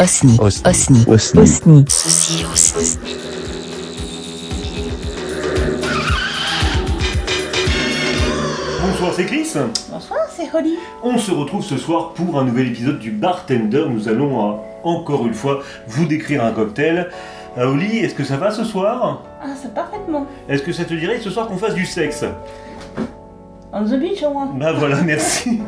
Osni. Osni. Osni. Osni. Osni. Bonsoir, c'est Chris. Bonsoir, c'est Holly. On se retrouve ce soir pour un nouvel épisode du Bartender. Nous allons euh, encore une fois vous décrire un cocktail. Euh, Oli, est-ce que ça va ce soir? Ah, c'est parfaitement. Est-ce que ça te dirait ce soir qu'on fasse du sexe? On the beach au moins. Bah voilà, merci.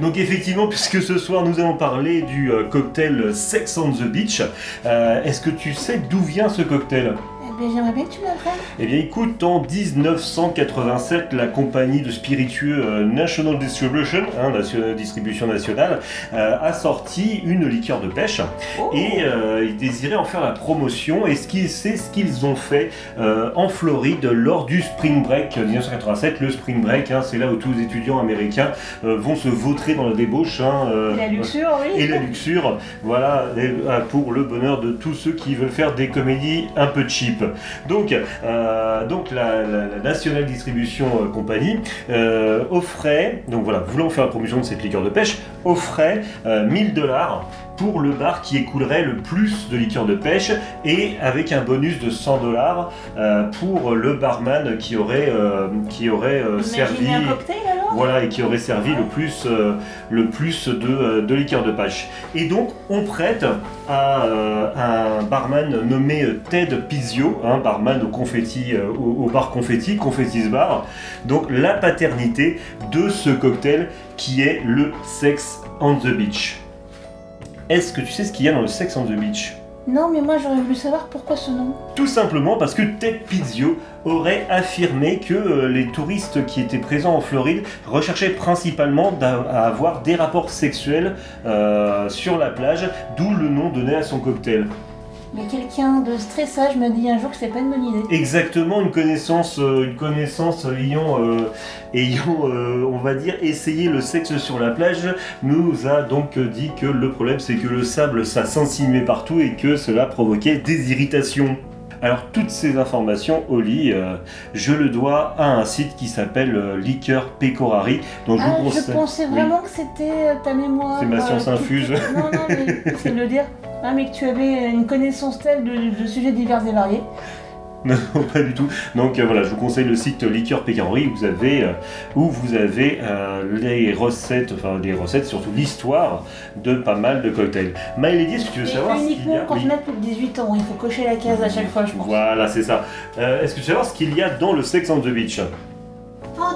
Donc effectivement, puisque ce soir nous allons parler du euh, cocktail Sex on the Beach, euh, est-ce que tu sais d'où vient ce cocktail? Eh bien, j'aimerais bien que tu. Eh bien écoute, en 1987, la compagnie de spiritueux euh, National Distribution, hein, nation- distribution nationale, euh, a sorti une liqueur de pêche Oh. et euh, ils désiraient en faire la promotion et ce c'est ce qu'ils ont fait euh, en Floride lors du Spring Break 1987. Le Spring Break, hein, c'est là où tous les étudiants américains euh, vont se vautrer dans la débauche. hein, euh, Et la luxure, oui. et la luxure, voilà, et, euh, pour le bonheur de tous ceux qui veulent faire des comédies un peu cheap. Donc, euh, donc la, la- la National Distribution euh, Company euh, offrait, donc voilà, voulant faire la promotion de cette liqueur de pêche, offrait euh, 1000 dollars pour le bar qui écoulerait le plus de liqueur de pêche et avec un bonus de 100 dollars pour le barman qui aurait, qui aurait servi un cocktail voilà, et qui aurait servi le plus, euh, le plus de, euh, liqueur de pêche. Et donc, on prête à euh, un barman nommé Ted Pizio, un barman au confetti, au, au bar confetti, Confetti's Bar, donc la paternité de ce cocktail qui est le Sex on the Beach. Est-ce que tu sais ce qu'il y a dans le Sex on the Beach? Non, mais moi j'aurais voulu savoir pourquoi ce nom. tout simplement parce que Ted Pizio aurait affirmé que euh, les touristes qui étaient présents en Floride recherchaient principalement à avoir des rapports sexuels euh, sur la plage, d'où le nom donné à son cocktail. Mais quelqu'un de stressage m'a dit un jour que c'était pas une bonne idée. Exactement, une connaissance, euh, une connaissance ayant, euh, ayant euh, on va dire, essayé le sexe sur la plage, nous a donc dit que le problème c'est que le sable ça s'insinuait partout et que cela provoquait des irritations. Alors toutes ces informations, Oli, euh, je le dois à un site qui s'appelle euh, Liqueur Pecorari, dont je Ah, vous je conseille. pensais Oui. vraiment que c'était ta mémoire. C'est ma euh, science qui- infuse. Non, non, mais c'est de le dire. Ah, mais que tu avais une connaissance telle de, de sujets divers et variés. Non, pas du tout. Donc euh, voilà, je vous conseille le site Liqueur où vous avez, euh, où vous avez euh, les recettes, enfin des recettes, surtout l'histoire de pas mal de cocktails. Maëlady, est-ce que tu veux Et savoir ce qu'il y uniquement a quand Oui. on a plus de 18 ans, il faut cocher la case à chaque fois, je pense. Voilà, c'est ça. Euh, est-ce que tu veux savoir ce qu'il y a dans le Sex on the Beach?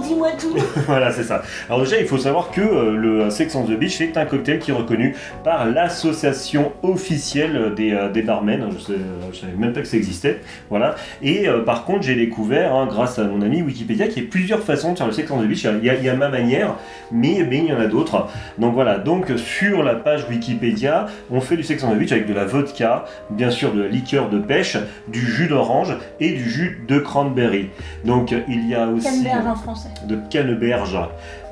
Dis-moi tout Voilà, c'est ça. Alors déjà, il faut savoir que euh, le Sex on the Beach est un cocktail qui est reconnu par l'association officielle des, euh, des barmen. Je, sais, euh, je savais même pas que ça existait. Voilà. Et euh, par contre, j'ai découvert, hein, grâce à mon ami Wikipédia, qu'il y a plusieurs façons de faire le Sex on the Beach. Il y a, il y a ma manière, mais, mais il y en a d'autres. Donc voilà. Donc sur la page Wikipédia, on fait du Sex on the Beach avec de la vodka, bien sûr de la liqueur de pêche, du jus d'orange et du jus de cranberry. Donc il y a aussi Canneberge en français. De canneberge.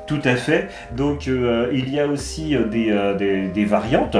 Tout à fait. Donc euh, il y a aussi euh, des, euh, des- des variantes.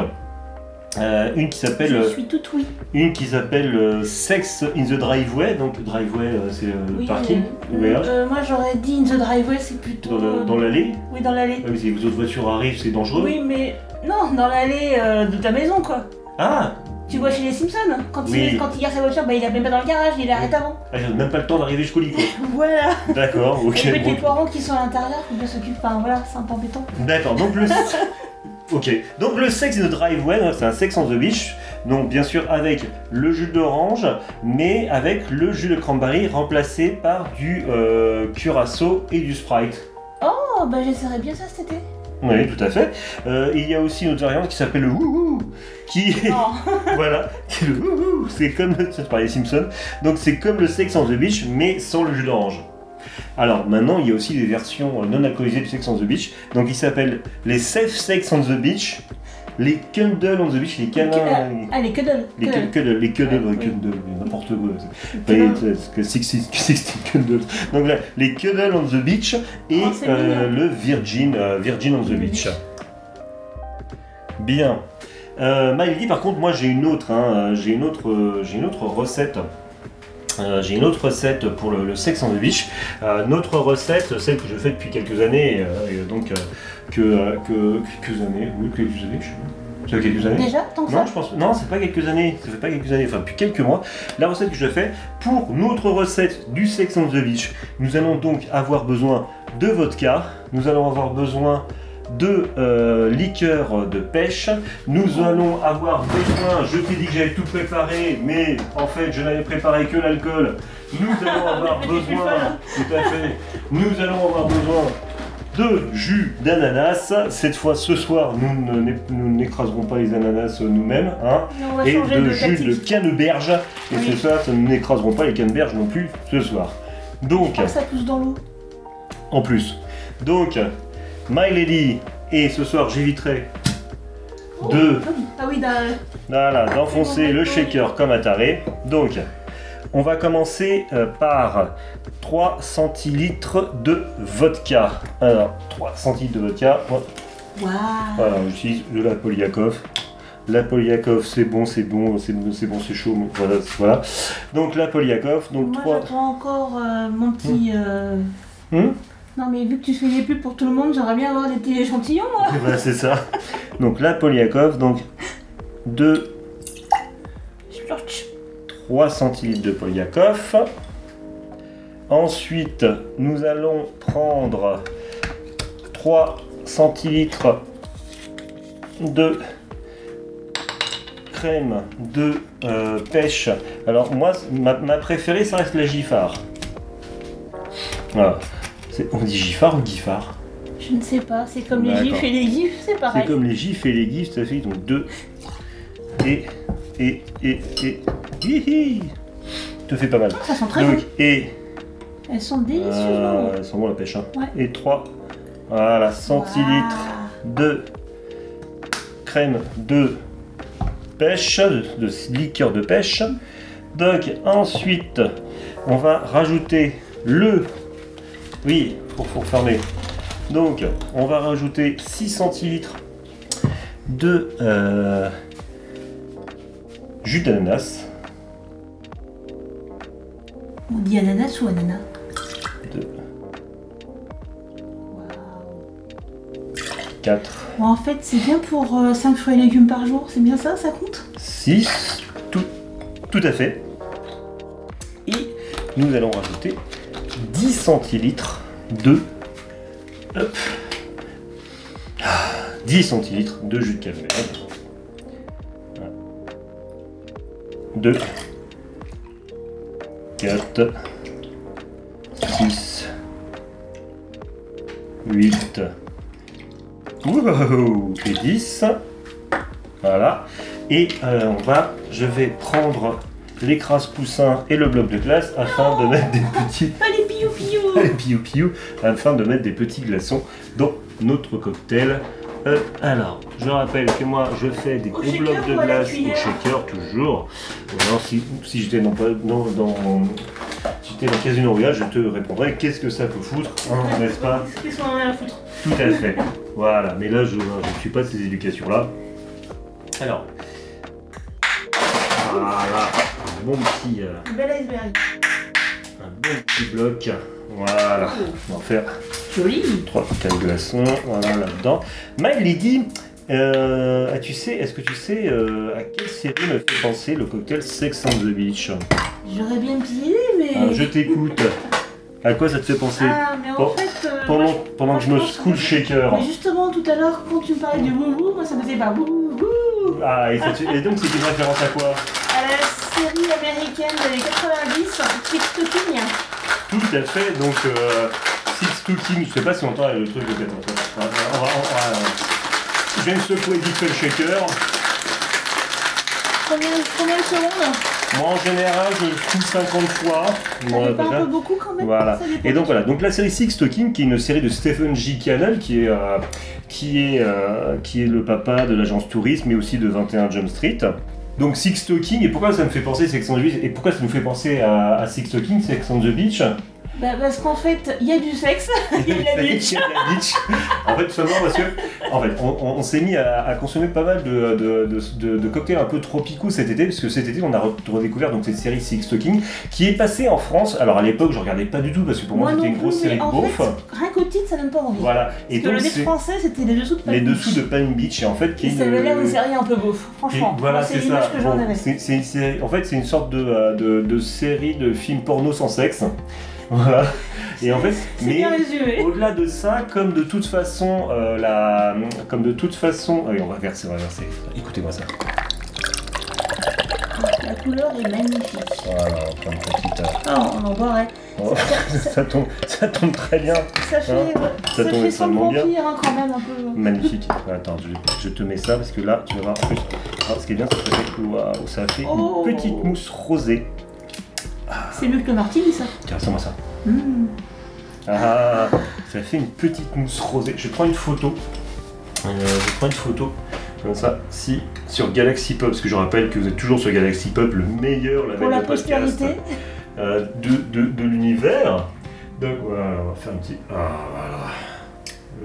Euh, une qui s'appelle Je suis tout oui. une qui s'appelle Sex in the Driveway. Donc driveway c'est le Oui, parking, euh, moi j'aurais dit in the driveway, c'est plutôt. Dans l'allée? Oui, dans l'allée. Ah oui, si vos autres voitures arrivent, c'est dangereux. Oui, mais non, dans l'allée de ta maison quoi. Ah, Tu vois chez les Simpsons, quand, Oui. il, quand il garde sa voiture, bah, il la met pas dans le garage, il l'arrête avant. ah, j'ai même pas le temps d'arriver jusqu'au lit. quoi. Voilà. D'accord, ok. Et bon. les poirons qui sont à l'intérieur, bien s'occuper. Enfin voilà, c'est un peu embêtant. D'accord, donc le. ok, donc le sex in the driveway, c'est un sex on the beach. Donc bien sûr avec le jus d'orange, mais avec le jus de cranberry remplacé par du euh, curacao et du sprite. Oh, bah j'essaierai bien ça cet été. Oui, tout à fait. Euh, il y a aussi une autre variante qui s'appelle le wouhou, qui est voilà, qui est le wouhou. C'est comme c'est par les Simpsons. Donc c'est comme le sex on the beach, mais sans le jus d'orange. Alors maintenant, il y a aussi des versions non alcoolisées du Sex on the Beach. Donc ils s'appellent les Safe Sex on the Beach, les Cundle on the Beach, les câlins. Que dalle. Les cuddles, les cuddles, oui. cuddles, n'importe quoi. C'est- 16 16 cuddles. Donc là, les cuddles on the beach et Oh, euh, le virgin, euh, virgin on the beach. Bien. Euh, Maëlys, par contre, moi j'ai une autre, hein, euh, j'ai une autre, euh, j'ai une autre recette. Euh, j'ai une autre recette pour le, le sex on the beach. Euh, notre recette, celle que je fais depuis quelques années, euh, et donc que, que quelques années, oui quelques années, je sais pas. Ça fait quelques années. Déjà, tant que Non, ça je pense non, c'est pas quelques années, ça fait pas quelques années, enfin depuis quelques mois. La recette que je fais pour notre recette du Sex on the Beach, nous allons donc avoir besoin de vodka, nous allons avoir besoin de euh, liqueur de pêche, nous allons avoir besoin, je t'ai dit que j'avais tout préparé, mais en fait je n'avais préparé que l'alcool. Nous allons avoir besoin, tout à fait, nous allons avoir besoin de jus d'ananas. Cette fois, ce soir, nous n'écraserons pas les ananas nous-mêmes. Hein, et de, de, jus de canneberge. Et Oui. ce soir, ça nous n'écraserons pas les canneberges non plus ce soir. Donc, ça pousse dans l'eau. en plus. Donc, My Lady, et ce soir, j'éviterai Oh, de, Ah oui, ah oui voilà, d'enfoncer le shaker comme un taré. Donc, on va commencer euh, par 3 centilitres de vodka. Alors, 3 centilitres de vodka. Moi, Waouh. Voilà, j'utilise de la Polyakov. La Polyakov, c'est bon, c'est bon, c'est bon, c'est bon, c'est chaud. Voilà, voilà. Donc la Polyakov, donc Moi 3. j'attends encore euh, mon petit. euh, Hum Non mais vu que tu fais pubs pour tout le monde, j'aimerais bien avoir des petits échantillons moi. C'est ça. Donc la Polyakov, donc 2, Splurch. 3 centilitres de Polyakov. Ensuite, nous allons prendre 3 centilitres de crème de euh, pêche. Alors moi, ma, ma préférée, ça reste la Giffard. Voilà. On dit Giffard ou Giffard Je ne sais pas, c'est comme les gifs et les gifs, c'est pareil. C'est comme les gifs et les gifs, ça fait donc deux. Et, et, et, et. Hihi Te fait pas mal. Ça sent très Donc, bon. et. Elles sont délicieuses. Euh, elles sont bonnes la pêche. Hein. Ouais. Et 3 voilà, centilitres de crème de pêche, de, de liqueur de pêche. Donc ensuite, on va rajouter le... Oui, pour, pour fermer. Donc, on va rajouter 6 centilitres de euh, jus d'ananas. On dit ananas ou ananas? De Waouh. 4, Bon, en fait, c'est bien pour 5 fruits et légumes par jour, c'est bien ça, ça compte? 6, tout, tout à fait. Et nous allons rajouter 10 centilitres de... hop, ah, 10 centilitres de jus de canneberge. 2, 4, 6, 8, Wow, et 10. Voilà. Et euh, on va, je vais prendre l'écrase poussin et le bloc de glace afin de mettre des petits Allez, piou piou Allez, piou piou, afin de mettre des petits glaçons dans notre cocktail. Euh, alors, je rappelle que moi je fais des gros blocs de glace au shaker toujours. Ou alors si, si j'étais pas dans, dans si j'étais dans Casino Royale, je te répondrais qu'est-ce que ça peut foutre, hein, n'est-ce pas Qu'est-ce qu'on en a à foutre Tout à fait. Voilà, mais là je ne suis pas de ces éducations-là. Alors, voilà, un bon petit, euh, Bel iceberg. Petit bloc. Voilà, on va en faire Joli. trois quatre glaçons, voilà là-dedans. My Lady, euh, ah, tu sais, est-ce que tu sais euh, à quelle série me fait penser le cocktail Sex on the Beach? J'aurais bien pillé, mais. Ah, Je t'écoute. À quoi ça te fait penser? Ah, mais en fait. euh, pendant, moi, pendant que je me franchement, secoue le shaker. Mais justement, tout à l'heure, quand tu me parlais du wouhou, moi ça me faisait pas wouhou Ah, et, ça te- et donc c'est une référence à quoi? À la série américaine des 90, TikToking. Tout à fait, donc euh, Six Cooking, je sais pas si on entend le truc de 14 On va, on va, on va, euh, je viens de secouer vite fait le shaker. Combien, combien de secondes? Moi en général je fous 50 fois. Ça Moi, pas déjà. un peu beaucoup quand même Voilà. Et donc voilà, donc la série Six Talking, qui est une série de Stephen J. Cannell, qui est, euh, qui est, euh, qui est le papa de l'agence tourisme, mais aussi de 21 Jump Street. Donc Six Talking, et pourquoi ça me fait penser Sex on the Beach, et pourquoi ça nous fait penser à, à Six Talking, Sex on the Beach Bah, parce qu'en fait, il y a du sexe, il y a de la bitch. En fait, tout simplement parce que, en fait, on, on- on s'est mis à, à consommer pas mal de, de, de- de- de cocktails un peu tropicaux cet été, parce que cet été, on a re- redécouvert donc cette série Six Talking, qui est passée en France. Alors à l'époque, je regardais pas du tout, parce que pour moi, Moi c'était une grosse série de fait, rien qu'au titre, ça donne pas envie. Voilà. Et Parce que le donc, c'est français, c'était les dessous de les Palm dessous Beach. de Palm Beach, et en fait, qui Et est ça avait l'air une- série un peu beauf, et franchement. voilà, c'est ça. que Bon, une série- en fait, c'est une sorte de, euh, de, de série de films porno sans sexe. Voilà. Et en fait, mais au-delà de ça, comme de toute façon, euh, la, comme de toute façon, oui, on va verser, on va verser. Écoutez-moi ça. La couleur est magnifique. Voilà, comme petite. euh, Ah, on en boirait. oh, ça tombe, ça tombe très bien. Ça fait, Hein Ça ça tombe fait son bien. hein, quand même un peu. Magnifique. Attends, je, je te mets ça parce que là, tu vas voir. Plus, ah, ce qui est bien, c'est que ça fait, ça fait Oh. une petite mousse rosée. C'est mieux que le martini, ça. Tiens, moi ça. Mmh. Ah, ça fait une petite mousse rosée. Je prends une photo. Euh, je prends une photo. Comme ça, si sur Galaxy Pop, parce que je rappelle que vous êtes toujours sur Galaxy Pop, le meilleur label Pour la de podcast postérité. euh, de, de, de l'univers. Donc voilà, on va faire un petit. Ah voilà.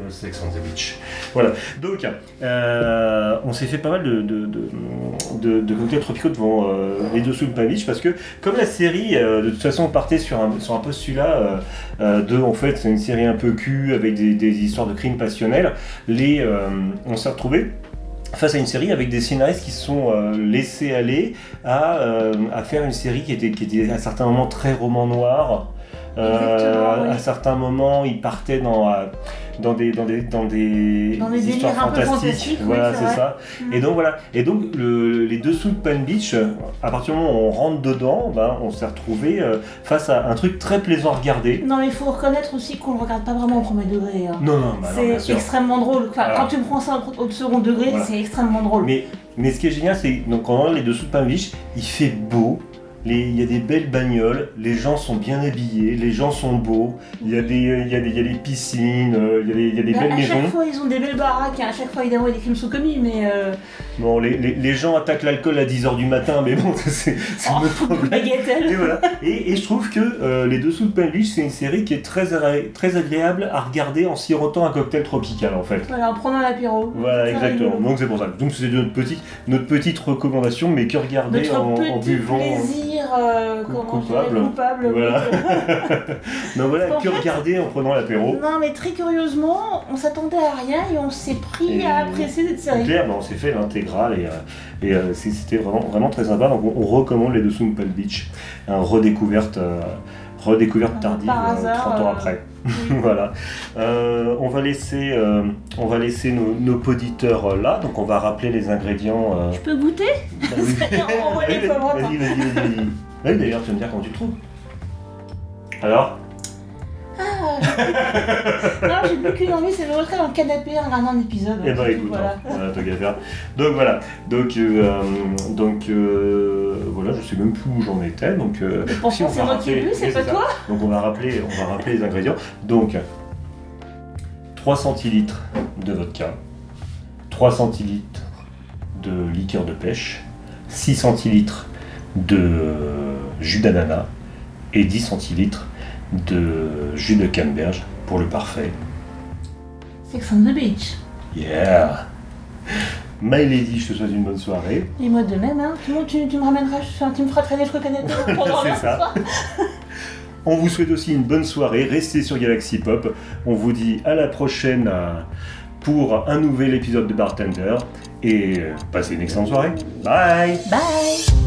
Sex on the Beach. Voilà. Donc, euh, on s'est fait pas mal de, de, de, cocktails tropicaux devant euh, les dessous de Palm Beach parce que, comme la série, euh, de toute façon, partait sur un, sur un postulat euh, euh, de, en fait, c'est une série un peu cul avec des, des histoires de crimes passionnels, les, euh, on s'est retrouvé face à une série avec des scénaristes qui se sont euh, laissés aller à, euh, à faire une série qui était, qui était à certains moments très roman noir. Euh, oui. À certains moments, ils partaient dans, euh, dans, des, dans, des, dans des, Dans des histoires délires un peu fantastiques. fantastiques, oui, voilà, c'est ça. Mm. Et donc voilà. Et donc le- les dessous de Palm Beach, à partir du moment où on rentre dedans, ben, on s'est retrouvé euh, face à un truc très plaisant à regarder. Non, mais il faut reconnaître aussi qu'on le regarde pas vraiment au premier degré. hein. Non, non, bah c'est extrêmement drôle. Enfin, Voilà. Quand tu prends ça au au second degré, Voilà. c'est extrêmement drôle. Mais, mais ce qui est génial, c'est donc quand on regarde les dessous de Palm Beach, il fait beau. Les- Il y a des belles bagnoles, les gens sont bien habillés, les gens sont beaux, il y a des, il y a des, il y a des piscines, euh, il y a des, il y a des Bah, belles à maisons. chaque fois, ils ont des belles baraques. hein. À chaque fois, évidemment, des crimes sont commis, mais euh, Bon, les, les, les gens attaquent l'alcool à 10h du matin, mais bon, c'est Oh, notre problème. Et voilà. Et, et je trouve que euh, Les Dessous de Palm Beach, c'est une série qui est très, très agréable à regarder en sirotant un cocktail tropical, en fait. Voilà, en prenant l'apéro. Voilà, exactement. rigolo. Donc c'est pour ça. Donc c'est notre petite, notre petite recommandation, mais que regarder Notre en, buvant. plaisir euh, comment coupable. coupable. Voilà. non voilà, que regarder en prenant l'apéro. Non, mais très curieusement, on s'attendait à rien et on s'est pris Et- à apprécier cette série. clair, bah, on s'est fait l'intégrale et, euh, et euh, c'était vraiment, vraiment très sympa. Donc on, on recommande les dessous de Palm Beach. Un redécouverte, euh, redécouverte Euh, tardive euh, hasard, 30 ans euh, après. Voilà. Euh, on va laisser, euh, on va laisser nos, nos auditeurs euh, là. Donc on va rappeler les ingrédients. Je peux goûter? Vas-y. Vas-y, vas-y. Oui, d'ailleurs, tu vas me dire comment tu le trouves. Alors? Non, j'ai plus qu'une envie, c'est de retrouver dans le canapé en regardant un épisode. Eh ben écoute, tout, voilà. hein, tant qu'à faire. Donc voilà, donc, euh, donc euh, voilà, je sais même plus où j'en étais. Donc, euh, si c'est moi qui ai bu, c'est pas ça. toi Donc on va rappeler, on va rappeler les ingrédients. Donc 3 centilitres de vodka, 3 centilitres de liqueur de pêche, 6 centilitres de jus d'ananas et 10 centilitres de jus de canneberge pour le parfait. Sex on the beach. Yeah My lady, je te souhaite une bonne soirée. Et moi de même, hein. Tu, tu, tu me ramèneras, tu me feras traîner pendant C'est l'heure ça. On vous souhaite aussi une bonne soirée. Restez sur Galaxy Pop. On vous dit à la prochaine euh, pour un nouvel épisode de Bartender. Et euh, passez une excellente soirée. Bye Bye